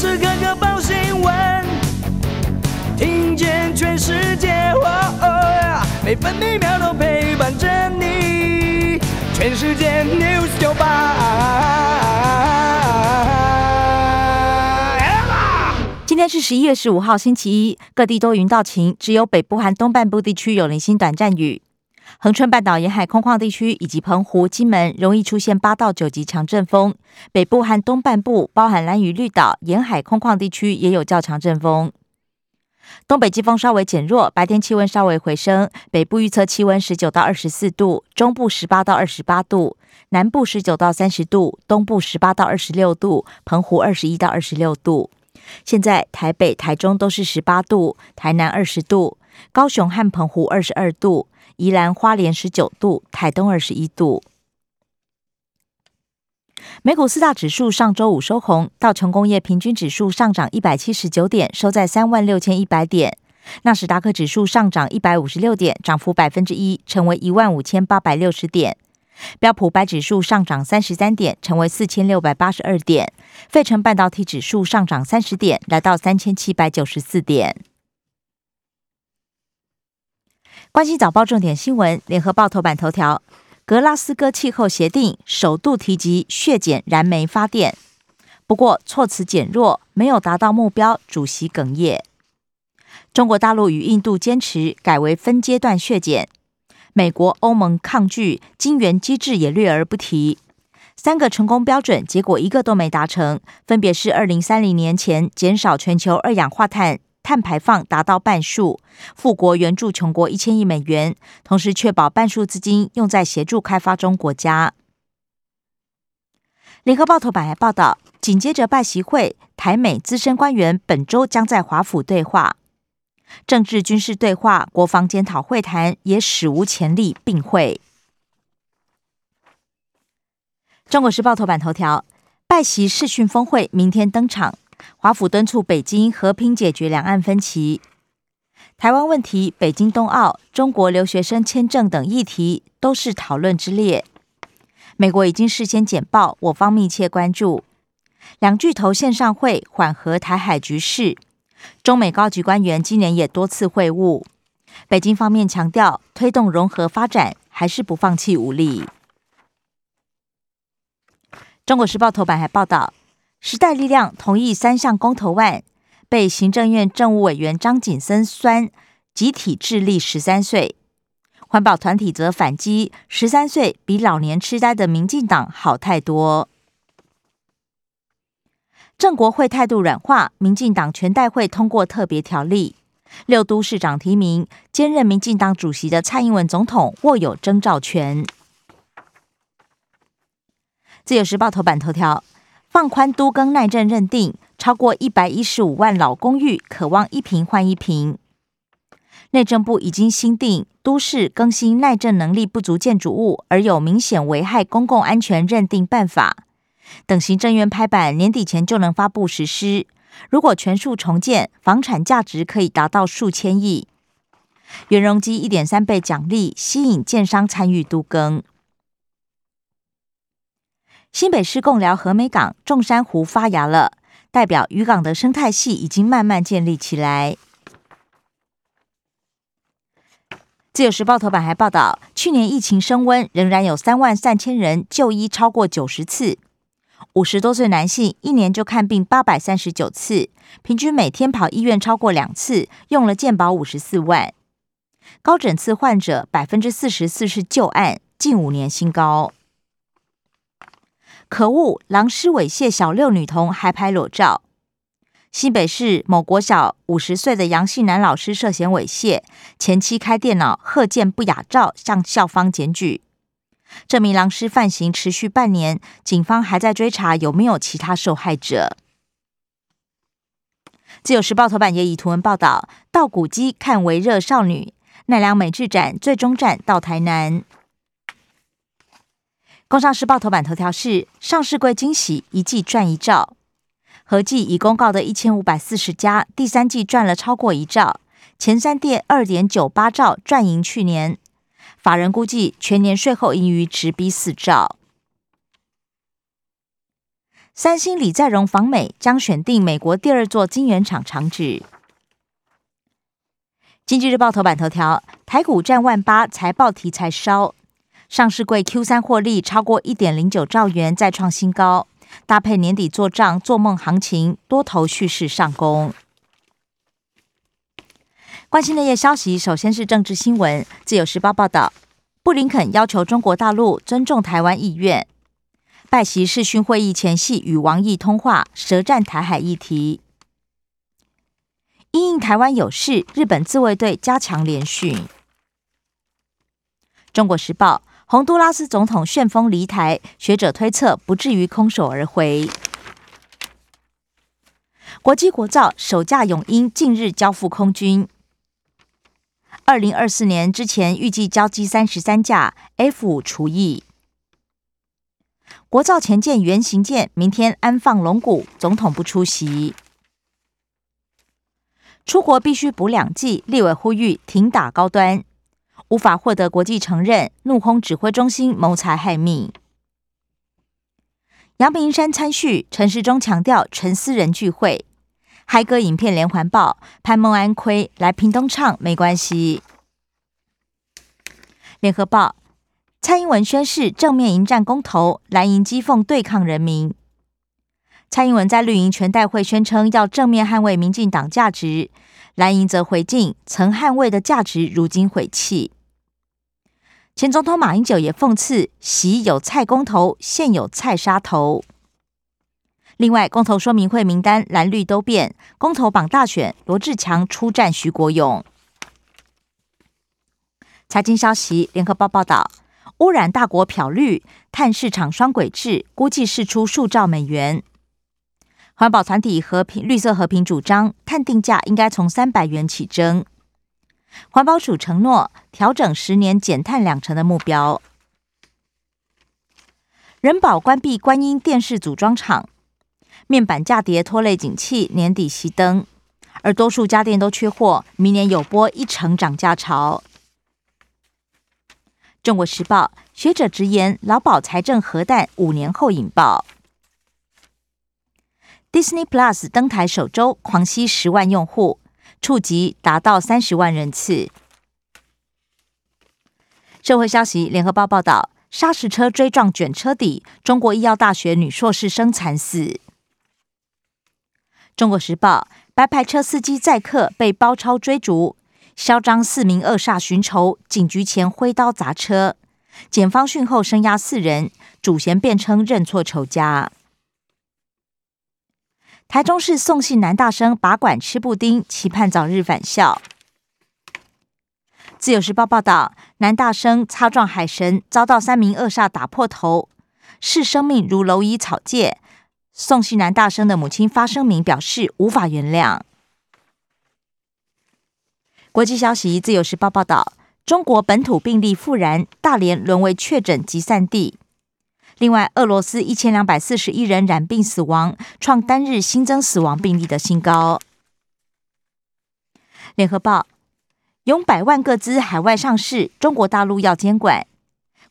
时刻刻报新闻，听见全世界，每分每秒都陪伴着你。全世界 news 九八。今天是十一月十五号，星期一，各地多云到晴，只有北部和东半部地区有零星短暂雨。恒春半岛沿海空旷地区以及澎湖、金门容易出现八到九级强阵风，北部和东半部，包含蓝屿、绿岛沿海空旷地区也有较强阵风。东北季风稍微减弱，白天气温稍微回升，北部预测气温十九到二十四度，中部十八到二十八度，南部十九到三十度，东部十八到二十六度，澎湖二十一到二十六度。现在台北、台中都是十八度，台南二十度，高雄和澎湖二十二度。宜兰花莲十九度，台东二十一度。美股四大指数上周五收红，道琼工业平均指数上涨一百七十九点，收在三万六千一百点；纳斯达克指数上涨一百五十六点，涨幅百分之一，成为一万五千八百六十点；标普白指数上涨三十三点，成为四千六百八十二点；费城半导体指数上涨三十点，来到三千七百九十四点。关心早报重点新闻，联合报头版头条：格拉斯哥气候协定首度提及削减燃煤发电，不过措辞减弱，没有达到目标。主席哽咽。中国大陆与印度坚持改为分阶段削减，美国、欧盟抗拒，金元机制也略而不提。三个成功标准，结果一个都没达成，分别是二零三零年前减少全球二氧化碳。碳排放达到半数，富国援助穷国一千亿美元，同时确保半数资金用在协助开发中国家。联合报头版还报道，紧接着拜习会，台美资深官员本周将在华府对话，政治军事对话、国防检讨会谈也史无前例并会。中国时报头版头条，拜习视讯峰会明天登场。华府敦促北京和平解决两岸分歧，台湾问题、北京冬奥、中国留学生签证等议题都是讨论之列。美国已经事先简报，我方密切关注。两巨头线上会缓和台海局势，中美高级官员今年也多次会晤。北京方面强调，推动融合发展还是不放弃武力。中国时报头版还报道。时代力量同意三项公投案，被行政院政务委员张景森酸集体智力十三岁，环保团体则反击十三岁比老年痴呆的民进党好太多。郑国会态度软化，民进党全代会通过特别条例，六都市长提名兼任民进党主席的蔡英文总统握有征召权。自由时报头版头条。放宽都更耐震认定，超过一百一十五万老公寓渴望一平换一平。内政部已经新定都市更新耐震能力不足建筑物而有明显危害公共安全认定办法，等行政院拍板，年底前就能发布实施。如果全数重建，房产价值可以达到数千亿。原容积一点三倍奖励，吸引建商参与都更。新北市贡寮和美港众珊瑚发芽了，代表渔港的生态系已经慢慢建立起来。自由时报头版还报道，去年疫情升温，仍然有三万三千人就医超过九十次。五十多岁男性一年就看病八百三十九次，平均每天跑医院超过两次，用了健保五十四万。高诊次患者百分之四十四是旧案，近五年新高。可恶！狼师猥亵小六女童，还拍裸照。新北市某国小五十岁的杨姓男老师涉嫌猥亵前妻，开电脑贺见不雅照，向校方检举。这名狼师犯行持续半年，警方还在追查有没有其他受害者。自由时报头版也以图文报道：到古迹看微热少女奈良美智展最终站到台南。工商时报头版头条是上市柜惊喜，一季赚一兆，合计已公告的一千五百四十家，第三季赚了超过一兆，前三店二点九八兆，赚赢去年。法人估计全年税后盈余直逼四兆。三星李在镕访美将选定美国第二座晶圆厂厂址。经济日报头版头条：台股占万八，财报题材烧，上市柜 Q 三获利超过一点零九兆元，再创新高。搭配年底做账、做梦行情，多头蓄势上攻。关心内页消息，首先是政治新闻。自由时报报道，布林肯要求中国大陆尊重台湾意愿。拜习视讯会议前夕与王毅通话，舌战台海议题。因应台湾有事，日本自卫队加强联训。中国时报：洪都拉斯总统旋风离台，学者推测不至于空手而回。国际国造首架永鹰近日交付空军，二零二四年之前预计交机三十三架 F 五除役。国造前舰原型舰明天安放龙骨，总统不出席。出国必须补两剂，立委呼吁停打高端，无法获得国际承认，怒轰指挥中心谋财害命。阳明山参叙，陈时中强调纯私人聚会，嗨歌影片连环爆，潘孟安亏来屏东唱没关系。联合报，蔡英文宣誓正面迎战公投，蓝营讥讽对抗人民。蔡英文在绿营全代会宣称要正面捍卫民进党价值，蓝营则回敬曾捍卫的价值如今毁弃。前总统马英九也讽刺：习有蔡公投，现有蔡杀头。另外，公投说明会名单蓝绿都变，公投榜大选罗志强出战徐国勇。财经消息，联合报报道：污染大国漂绿，碳市场双轨制，估计释出数兆美元。环保团体和平绿色和平主张，碳定价应该从三百元起征。环保署承诺调整十年减碳两成的目标。人保关闭观音电视组装厂，面板价跌拖累景气，年底熄灯，而多数家电都缺货，明年有波一成涨价潮。中国时报学者直言，劳保财政核弹五年后引爆。Disney Plus 登台首周狂吸十万用户，触及达到三十万人次。社会消息：联合报报道，砂石车追撞卷车底，中国医药大学女硕士生惨死。中国时报：白牌车司机载客被包抄追逐，嚣张四名恶煞寻仇，警局前挥刀砸车，检方讯后声押四人，主嫌辩称认错仇家。台中市宋姓男大生拔管吃布丁，期盼早日返校。自由时报报道，男大生擦撞海神，遭到三名恶煞打破头，视生命如蝼蚁草芥。宋姓男大生的母亲发声明表示无法原谅。国际消息，自由时报报道，中国本土病例复燃，大连沦为确诊集散地。另外，俄罗斯一千两百四十一人染病死亡，创单日新增死亡病例的新高。联合报：拥百万个资海外上市，中国大陆要监管，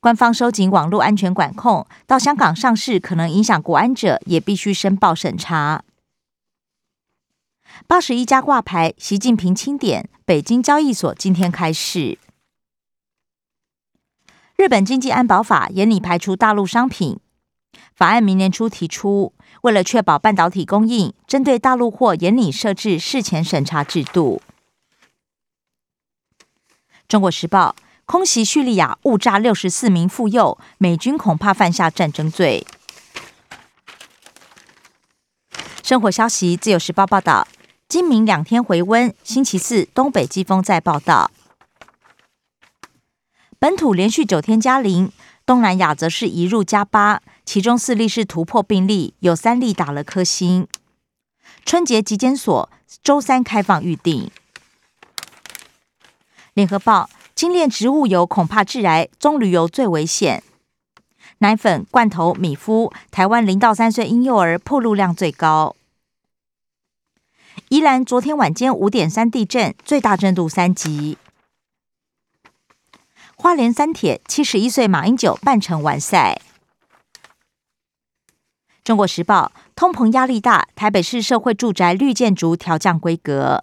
官方收紧网络安全管控，到香港上市可能影响国安者，也必须申报审查。八十一家挂牌，习近平钦点，北京交易所今天开市。日本经济安保法严拟排除大陆商品，法案明年初提出。为了确保半导体供应，针对大陆货严拟设置事前审查制度。中国时报空袭叙利亚误炸六十四名妇幼，美军恐怕犯下战争罪。生活消息，自由时报报道，今明两天回温，星期四东北季风再报道。本土连续九天加零，东南亚则是一入加八，其中四例是突破病例，有三例打了颗星。春节集检所周三开放预定。联合报：精炼植物油恐怕致癌，棕榈油最危险。奶粉、罐头、米麸，台湾零到三岁婴幼儿破路量最高。宜兰昨天晚间五点三地震，最大震度三级。花莲三铁七十一岁马英九半程完赛。中国时报通膨压力大，台北市社会住宅绿建筑调降规格。